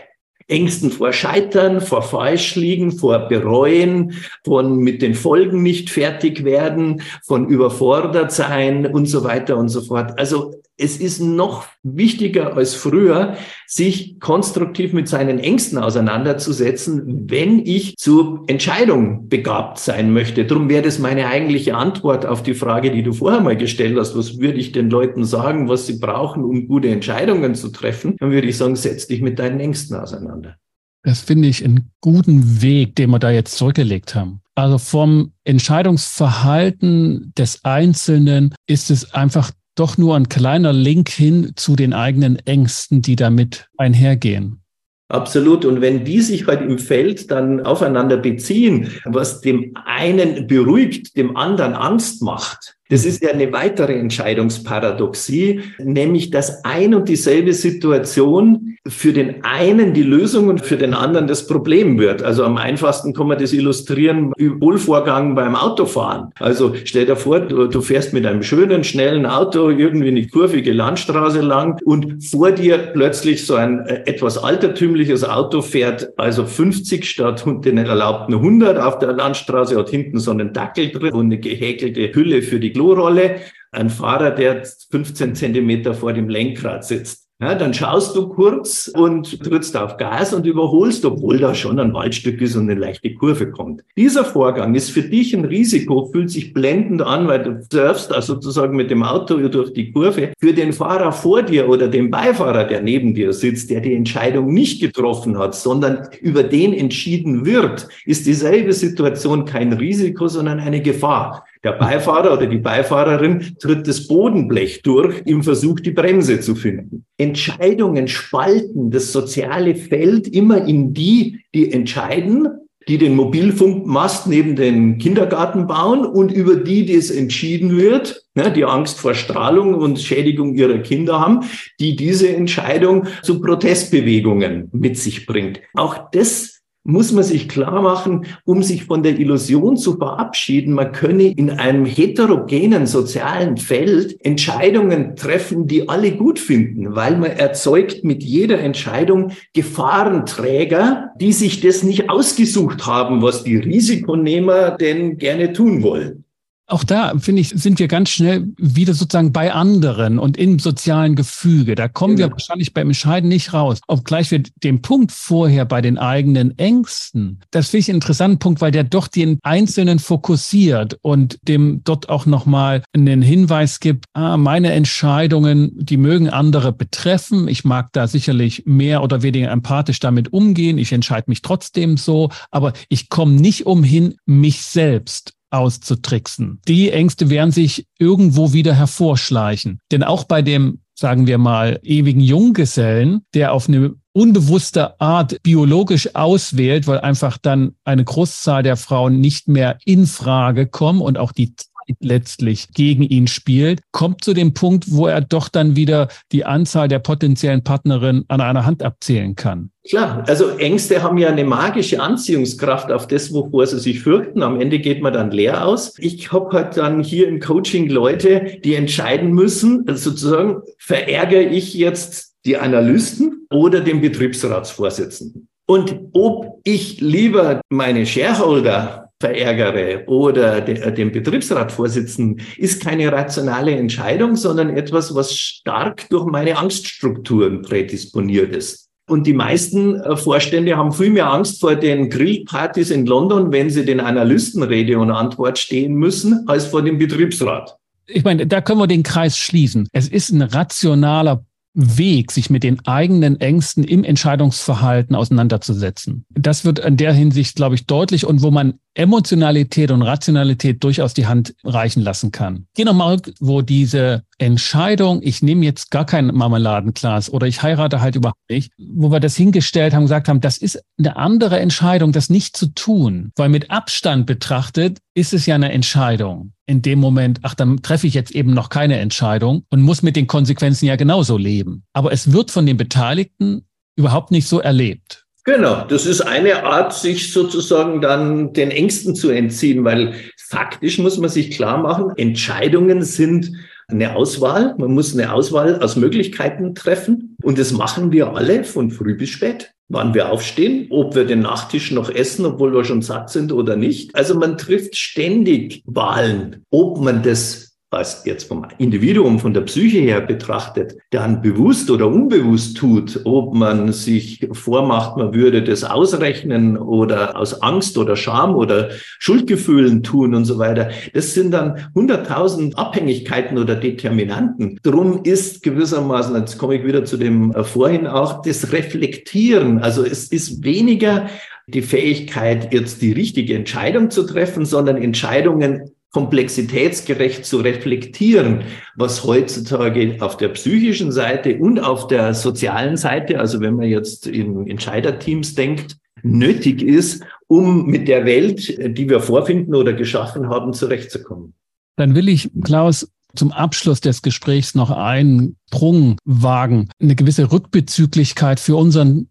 Ängsten vor Scheitern, vor Falschliegen, vor Bereuen, von mit den Folgen nicht fertig werden, von überfordert sein und so weiter und so fort. Also es ist noch wichtiger als früher, sich konstruktiv mit seinen Ängsten auseinanderzusetzen, wenn ich zur Entscheidung begabt sein möchte. Darum wäre das meine eigentliche Antwort auf die Frage, die du vorher mal gestellt hast. Was würde ich den Leuten sagen, was sie brauchen, um gute Entscheidungen zu treffen? Dann würde ich sagen, setz dich mit deinen Ängsten auseinander. Das finde ich einen guten Weg, den wir da jetzt zurückgelegt haben. Also vom Entscheidungsverhalten des Einzelnen ist es einfach doch nur ein kleiner Link hin zu den eigenen Ängsten, die damit einhergehen. Absolut. Und wenn die sich halt im Feld dann aufeinander beziehen, was dem einen beruhigt, dem anderen Angst macht, das ist ja eine weitere Entscheidungsparadoxie, nämlich dass ein und dieselbe Situation für den einen die Lösung und für den anderen das Problem wird. Also am einfachsten kann man das illustrieren im Wohlvorgang beim Autofahren. Also stell dir vor, du, du fährst mit einem schönen, schnellen Auto irgendwie eine kurvige Landstraße lang und vor dir plötzlich so ein äh, etwas altertümliches Auto fährt, also 50 statt den erlaubten 100 auf der Landstraße, hat hinten so einen Dackel drin und eine gehäkelte Hülle für die Klorolle, ein Fahrer, der 15 Zentimeter vor dem Lenkrad sitzt. Ja, dann schaust du kurz und drückst auf Gas und überholst, obwohl da schon ein Waldstück ist und eine leichte Kurve kommt. Dieser Vorgang ist für dich ein Risiko, fühlt sich blendend an, weil du surfst also sozusagen mit dem Auto durch die Kurve. Für den Fahrer vor dir oder den Beifahrer, der neben dir sitzt, der die Entscheidung nicht getroffen hat, sondern über den entschieden wird, ist dieselbe Situation kein Risiko, sondern eine Gefahr. Der Beifahrer oder die Beifahrerin tritt das Bodenblech durch im Versuch, die Bremse zu finden. Entscheidungen spalten das soziale Feld immer in die, die entscheiden, die den Mobilfunkmast neben den Kindergarten bauen und über die, die es entschieden wird, ne, die Angst vor Strahlung und Schädigung ihrer Kinder haben, die diese Entscheidung zu Protestbewegungen mit sich bringt. Auch das muss man sich klar machen, um sich von der Illusion zu verabschieden, man könne in einem heterogenen sozialen Feld Entscheidungen treffen, die alle gut finden, weil man erzeugt mit jeder Entscheidung Gefahrenträger, die sich das nicht ausgesucht haben, was die Risikonehmer denn gerne tun wollen. Auch da, finde ich, sind wir ganz schnell wieder sozusagen bei anderen und im sozialen Gefüge. Da kommen genau. wir wahrscheinlich beim Entscheiden nicht raus. Obgleich wir den Punkt vorher bei den eigenen Ängsten, das finde ich einen interessanten Punkt, weil der doch den Einzelnen fokussiert und dem dort auch nochmal einen Hinweis gibt, ah, meine Entscheidungen, die mögen andere betreffen. Ich mag da sicherlich mehr oder weniger empathisch damit umgehen. Ich entscheide mich trotzdem so, aber ich komme nicht umhin, mich selbst auszutricksen. Die Ängste werden sich irgendwo wieder hervorschleichen. Denn auch bei dem, sagen wir mal, ewigen Junggesellen, der auf eine unbewusste Art biologisch auswählt, weil einfach dann eine Großzahl der Frauen nicht mehr in Frage kommen und auch die letztlich gegen ihn spielt, kommt zu dem Punkt, wo er doch dann wieder die Anzahl der potenziellen Partnerinnen an einer Hand abzählen kann. Klar, also Ängste haben ja eine magische Anziehungskraft auf das, wovor sie sich fürchten. Am Ende geht man dann leer aus. Ich habe halt dann hier im Coaching Leute, die entscheiden müssen, also sozusagen, verärgere ich jetzt die Analysten oder den Betriebsratsvorsitzenden? Und ob ich lieber meine Shareholder verärgere oder den Betriebsratvorsitzenden, ist keine rationale Entscheidung, sondern etwas, was stark durch meine Angststrukturen prädisponiert ist. Und die meisten äh, Vorstände haben viel mehr Angst vor den Grillpartys in London, wenn sie den Analysten Rede und Antwort stehen müssen, als vor dem Betriebsrat. Ich meine, da können wir den Kreis schließen. Es ist ein rationaler Weg, sich mit den eigenen Ängsten im Entscheidungsverhalten auseinanderzusetzen. Das wird in der Hinsicht, glaube ich, deutlich und wo man Emotionalität und Rationalität durchaus die Hand reichen lassen kann. Geh nochmal, wo diese Entscheidung, ich nehme jetzt gar kein Marmeladenglas oder ich heirate halt überhaupt nicht, wo wir das hingestellt haben, gesagt haben, das ist eine andere Entscheidung, das nicht zu tun, weil mit Abstand betrachtet ist es ja eine Entscheidung. In dem Moment, ach, dann treffe ich jetzt eben noch keine Entscheidung und muss mit den Konsequenzen ja genauso leben. Aber es wird von den Beteiligten überhaupt nicht so erlebt. Genau, das ist eine Art, sich sozusagen dann den Ängsten zu entziehen, weil faktisch muss man sich klar machen, Entscheidungen sind eine Auswahl. Man muss eine Auswahl aus Möglichkeiten treffen. Und das machen wir alle von früh bis spät. Wann wir aufstehen, ob wir den Nachtisch noch essen, obwohl wir schon satt sind oder nicht. Also man trifft ständig Wahlen, ob man das was jetzt vom Individuum, von der Psyche her betrachtet, dann bewusst oder unbewusst tut, ob man sich vormacht, man würde das ausrechnen oder aus Angst oder Scham oder Schuldgefühlen tun und so weiter, das sind dann hunderttausend Abhängigkeiten oder Determinanten. Drum ist gewissermaßen, jetzt komme ich wieder zu dem äh, vorhin auch, das Reflektieren. Also es ist weniger die Fähigkeit, jetzt die richtige Entscheidung zu treffen, sondern Entscheidungen komplexitätsgerecht zu reflektieren, was heutzutage auf der psychischen Seite und auf der sozialen Seite, also wenn man jetzt in Entscheiderteams denkt, nötig ist, um mit der Welt, die wir vorfinden oder geschaffen haben, zurechtzukommen. Dann will ich, Klaus, zum Abschluss des Gesprächs noch einen Sprung wagen, eine gewisse Rückbezüglichkeit für unseren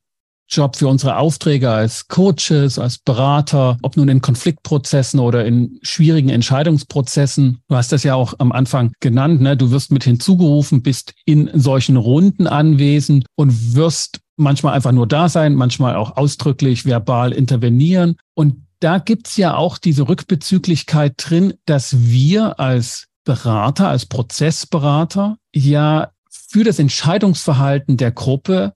Job für unsere Aufträge als Coaches, als Berater, ob nun in Konfliktprozessen oder in schwierigen Entscheidungsprozessen. Du hast das ja auch am Anfang genannt, ne? Du wirst mit hinzugerufen, bist in solchen Runden anwesend und wirst manchmal einfach nur da sein, manchmal auch ausdrücklich verbal intervenieren. Und da gibt's ja auch diese Rückbezüglichkeit drin, dass wir als Berater, als Prozessberater ja für das Entscheidungsverhalten der Gruppe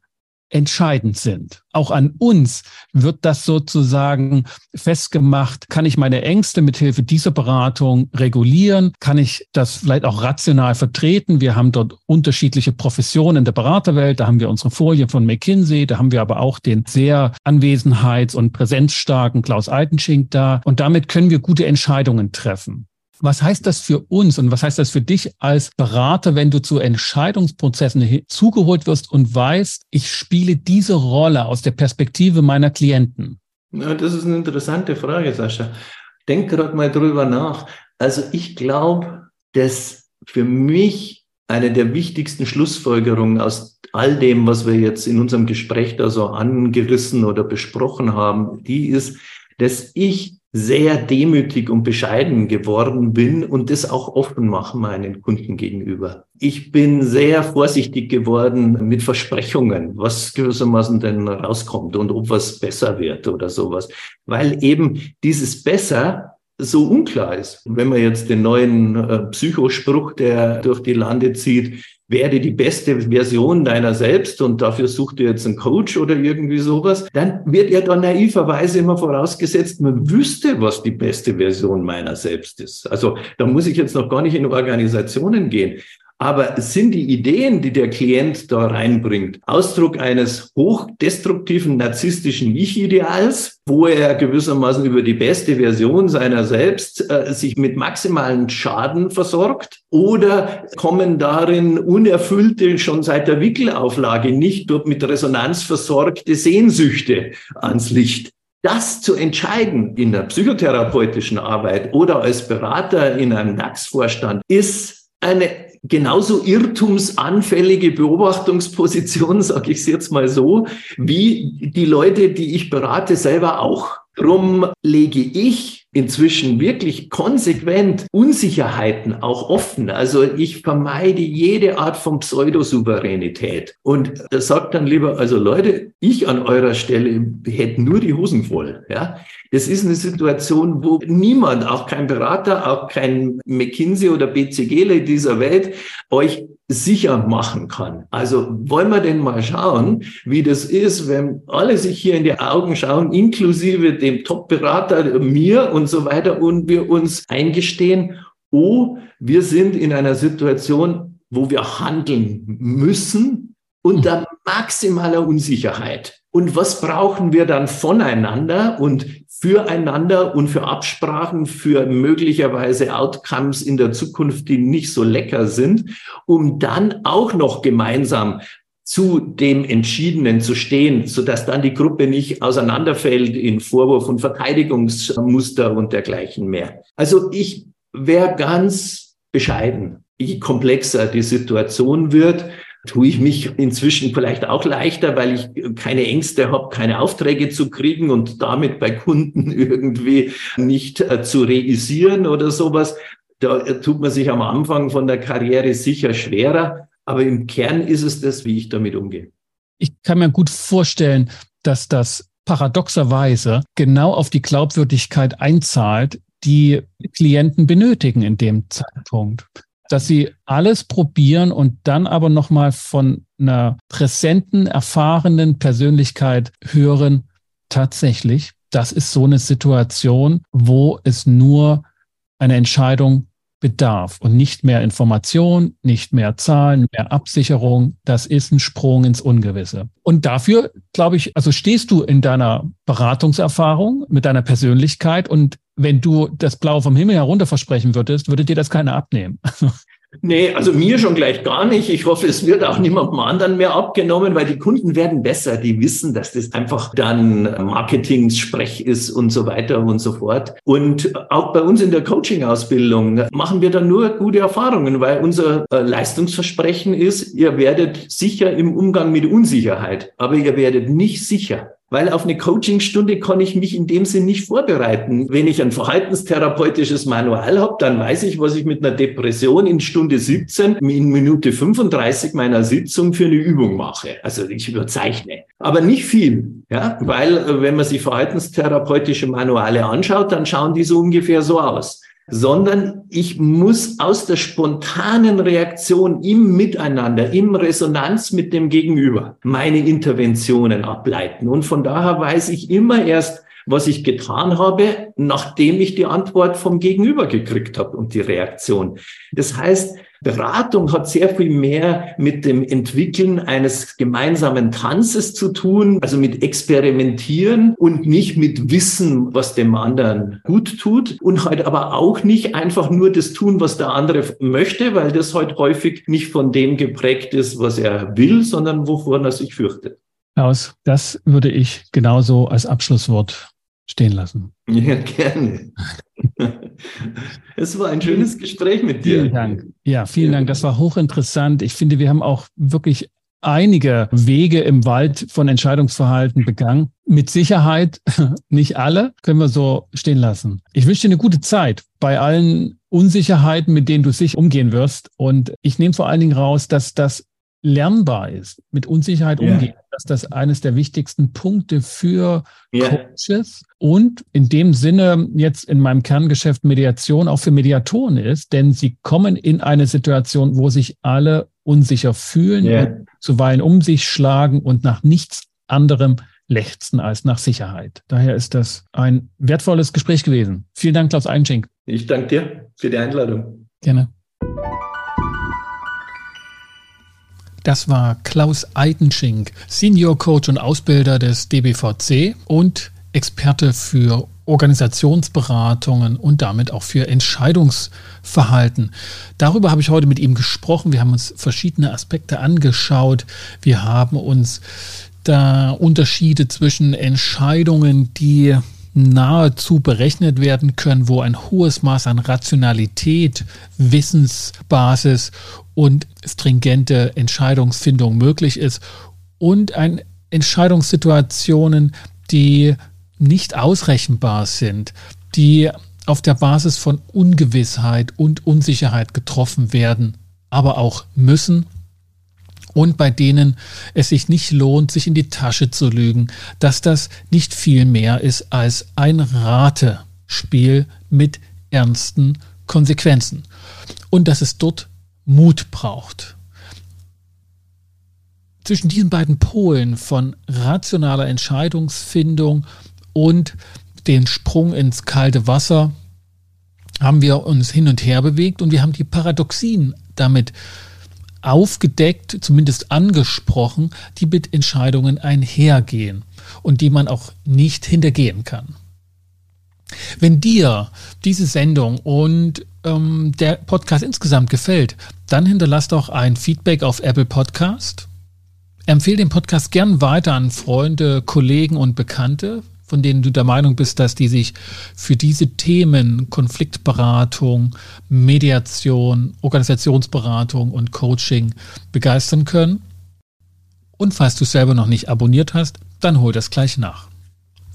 entscheidend sind. Auch an uns wird das sozusagen festgemacht. Kann ich meine Ängste mithilfe dieser Beratung regulieren? Kann ich das vielleicht auch rational vertreten? Wir haben dort unterschiedliche Professionen in der Beraterwelt. Da haben wir unsere Folie von McKinsey. Da haben wir aber auch den sehr anwesenheits- und präsenzstarken Klaus Altenschink da. Und damit können wir gute Entscheidungen treffen. Was heißt das für uns und was heißt das für dich als Berater, wenn du zu Entscheidungsprozessen zugeholt wirst und weißt, ich spiele diese Rolle aus der Perspektive meiner Klienten? Ja, das ist eine interessante Frage, Sascha. Denk gerade mal drüber nach. Also ich glaube, dass für mich eine der wichtigsten Schlussfolgerungen aus all dem, was wir jetzt in unserem Gespräch da so angerissen oder besprochen haben, die ist, dass ich sehr demütig und bescheiden geworden bin und das auch offen mache meinen Kunden gegenüber. Ich bin sehr vorsichtig geworden mit Versprechungen, was gewissermaßen denn rauskommt und ob was besser wird oder sowas, weil eben dieses besser so unklar ist. Wenn man jetzt den neuen äh, Psychospruch, der durch die Lande zieht, werde die beste Version deiner selbst und dafür sucht du jetzt einen Coach oder irgendwie sowas, dann wird ja dann naiverweise immer vorausgesetzt, man wüsste, was die beste Version meiner selbst ist. Also da muss ich jetzt noch gar nicht in Organisationen gehen. Aber sind die Ideen, die der Klient da reinbringt, Ausdruck eines hochdestruktiven narzisstischen Ich-Ideals, wo er gewissermaßen über die beste Version seiner selbst äh, sich mit maximalen Schaden versorgt? Oder kommen darin unerfüllte, schon seit der Wickelauflage nicht dort mit Resonanz versorgte Sehnsüchte ans Licht? Das zu entscheiden in der psychotherapeutischen Arbeit oder als Berater in einem DAX-Vorstand ist eine genauso irrtumsanfällige Beobachtungsposition, [LAUGHS] sage ich es jetzt mal so, wie die Leute, die ich berate, selber auch. Drum lege ich inzwischen wirklich konsequent Unsicherheiten auch offen. Also ich vermeide jede Art von Pseudosouveränität und sagt dann lieber, also Leute, ich an eurer Stelle hätte nur die Hosen voll. Ja, das ist eine Situation, wo niemand, auch kein Berater, auch kein McKinsey oder BCG dieser Welt euch sicher machen kann. Also wollen wir denn mal schauen, wie das ist, wenn alle sich hier in die Augen schauen, inklusive dem Top-Berater, mir und so weiter, und wir uns eingestehen, oh, wir sind in einer Situation, wo wir handeln müssen, unter maximaler Unsicherheit. Und was brauchen wir dann voneinander und füreinander und für Absprachen, für möglicherweise Outcomes in der Zukunft, die nicht so lecker sind, um dann auch noch gemeinsam zu dem Entschiedenen zu stehen, so dass dann die Gruppe nicht auseinanderfällt in Vorwurf und Verteidigungsmuster und dergleichen mehr. Also ich wäre ganz bescheiden. Je komplexer die Situation wird, tue ich mich inzwischen vielleicht auch leichter, weil ich keine Ängste habe, keine Aufträge zu kriegen und damit bei Kunden [LAUGHS] irgendwie nicht äh, zu reisieren oder sowas. Da tut man sich am Anfang von der Karriere sicher schwerer. Aber im Kern ist es das, wie ich damit umgehe. Ich kann mir gut vorstellen, dass das paradoxerweise genau auf die Glaubwürdigkeit einzahlt, die Klienten benötigen in dem Zeitpunkt. Dass sie alles probieren und dann aber nochmal von einer präsenten, erfahrenen Persönlichkeit hören, tatsächlich, das ist so eine Situation, wo es nur eine Entscheidung bedarf und nicht mehr Information, nicht mehr Zahlen, mehr Absicherung. Das ist ein Sprung ins Ungewisse. Und dafür, glaube ich, also stehst du in deiner Beratungserfahrung mit deiner Persönlichkeit und wenn du das Blau vom Himmel herunter versprechen würdest, würde dir das keiner abnehmen. Nee, also mir schon gleich gar nicht. Ich hoffe, es wird auch niemandem anderen mehr abgenommen, weil die Kunden werden besser. Die wissen, dass das einfach dann Marketing-Sprech ist und so weiter und so fort. Und auch bei uns in der Coaching-Ausbildung machen wir dann nur gute Erfahrungen, weil unser äh, Leistungsversprechen ist, ihr werdet sicher im Umgang mit Unsicherheit, aber ihr werdet nicht sicher. Weil auf eine Coachingstunde kann ich mich in dem Sinn nicht vorbereiten. Wenn ich ein verhaltenstherapeutisches Manual habe, dann weiß ich, was ich mit einer Depression in Stunde 17 in Minute 35 meiner Sitzung für eine Übung mache. Also ich überzeichne. Aber nicht viel, ja, weil äh, wenn man sich verhaltenstherapeutische Manuale anschaut, dann schauen die so ungefähr so aus sondern ich muss aus der spontanen Reaktion im Miteinander, im Resonanz mit dem Gegenüber meine Interventionen ableiten. Und von daher weiß ich immer erst, was ich getan habe, nachdem ich die Antwort vom Gegenüber gekriegt habe und die Reaktion. Das heißt, Beratung hat sehr viel mehr mit dem Entwickeln eines gemeinsamen Tanzes zu tun, also mit Experimentieren und nicht mit Wissen, was dem anderen gut tut und halt aber auch nicht einfach nur das tun, was der andere möchte, weil das halt häufig nicht von dem geprägt ist, was er will, sondern wovor er sich fürchtet. Aus, das würde ich genauso als Abschlusswort stehen lassen. Ja, gerne. [LAUGHS] es war ein schönes Gespräch mit dir. Vielen Dank. Ja, vielen Dank. Das war hochinteressant. Ich finde, wir haben auch wirklich einige Wege im Wald von Entscheidungsverhalten begangen. Mit Sicherheit [LAUGHS] nicht alle, können wir so stehen lassen. Ich wünsche dir eine gute Zeit bei allen Unsicherheiten, mit denen du sich umgehen wirst. Und ich nehme vor allen Dingen raus, dass das lernbar ist, mit Unsicherheit yeah. Dass das eines der wichtigsten Punkte für yeah. Coaches und in dem Sinne jetzt in meinem Kerngeschäft Mediation auch für Mediatoren ist, denn sie kommen in eine Situation, wo sich alle unsicher fühlen, yeah. zuweilen um sich schlagen und nach nichts anderem lechzen als nach Sicherheit. Daher ist das ein wertvolles Gespräch gewesen. Vielen Dank, Klaus Einschenk. Ich danke dir für die Einladung. Gerne. Das war Klaus Eidenschink, Senior Coach und Ausbilder des DBVC und Experte für Organisationsberatungen und damit auch für Entscheidungsverhalten. Darüber habe ich heute mit ihm gesprochen. Wir haben uns verschiedene Aspekte angeschaut. Wir haben uns da Unterschiede zwischen Entscheidungen, die nahezu berechnet werden können, wo ein hohes Maß an Rationalität, Wissensbasis und stringente Entscheidungsfindung möglich ist und ein Entscheidungssituationen, die nicht ausrechenbar sind, die auf der Basis von Ungewissheit und Unsicherheit getroffen werden, aber auch müssen und bei denen es sich nicht lohnt, sich in die Tasche zu lügen, dass das nicht viel mehr ist als ein Ratespiel mit ernsten Konsequenzen und dass es dort Mut braucht. Zwischen diesen beiden Polen von rationaler Entscheidungsfindung und den Sprung ins kalte Wasser haben wir uns hin und her bewegt und wir haben die Paradoxien damit aufgedeckt, zumindest angesprochen, die mit Entscheidungen einhergehen und die man auch nicht hintergehen kann. Wenn dir diese Sendung und ähm, der Podcast insgesamt gefällt, dann hinterlass doch ein Feedback auf Apple Podcast. Empfehle den Podcast gern weiter an Freunde, Kollegen und Bekannte von denen du der Meinung bist, dass die sich für diese Themen Konfliktberatung, Mediation, Organisationsberatung und Coaching begeistern können. Und falls du es selber noch nicht abonniert hast, dann hol das gleich nach.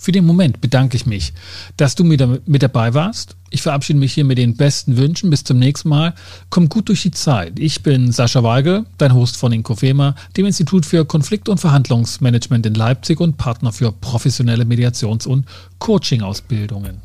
Für den Moment bedanke ich mich, dass du mit, dabei warst. Ich verabschiede mich hier mit den besten Wünschen. Bis zum nächsten Mal. Komm gut durch die Zeit. Ich bin Sascha Weigel, dein Host von Inkofema, dem Institut für Konflikt- und Verhandlungsmanagement in Leipzig und Partner für professionelle Mediations- und Coaching-Ausbildungen.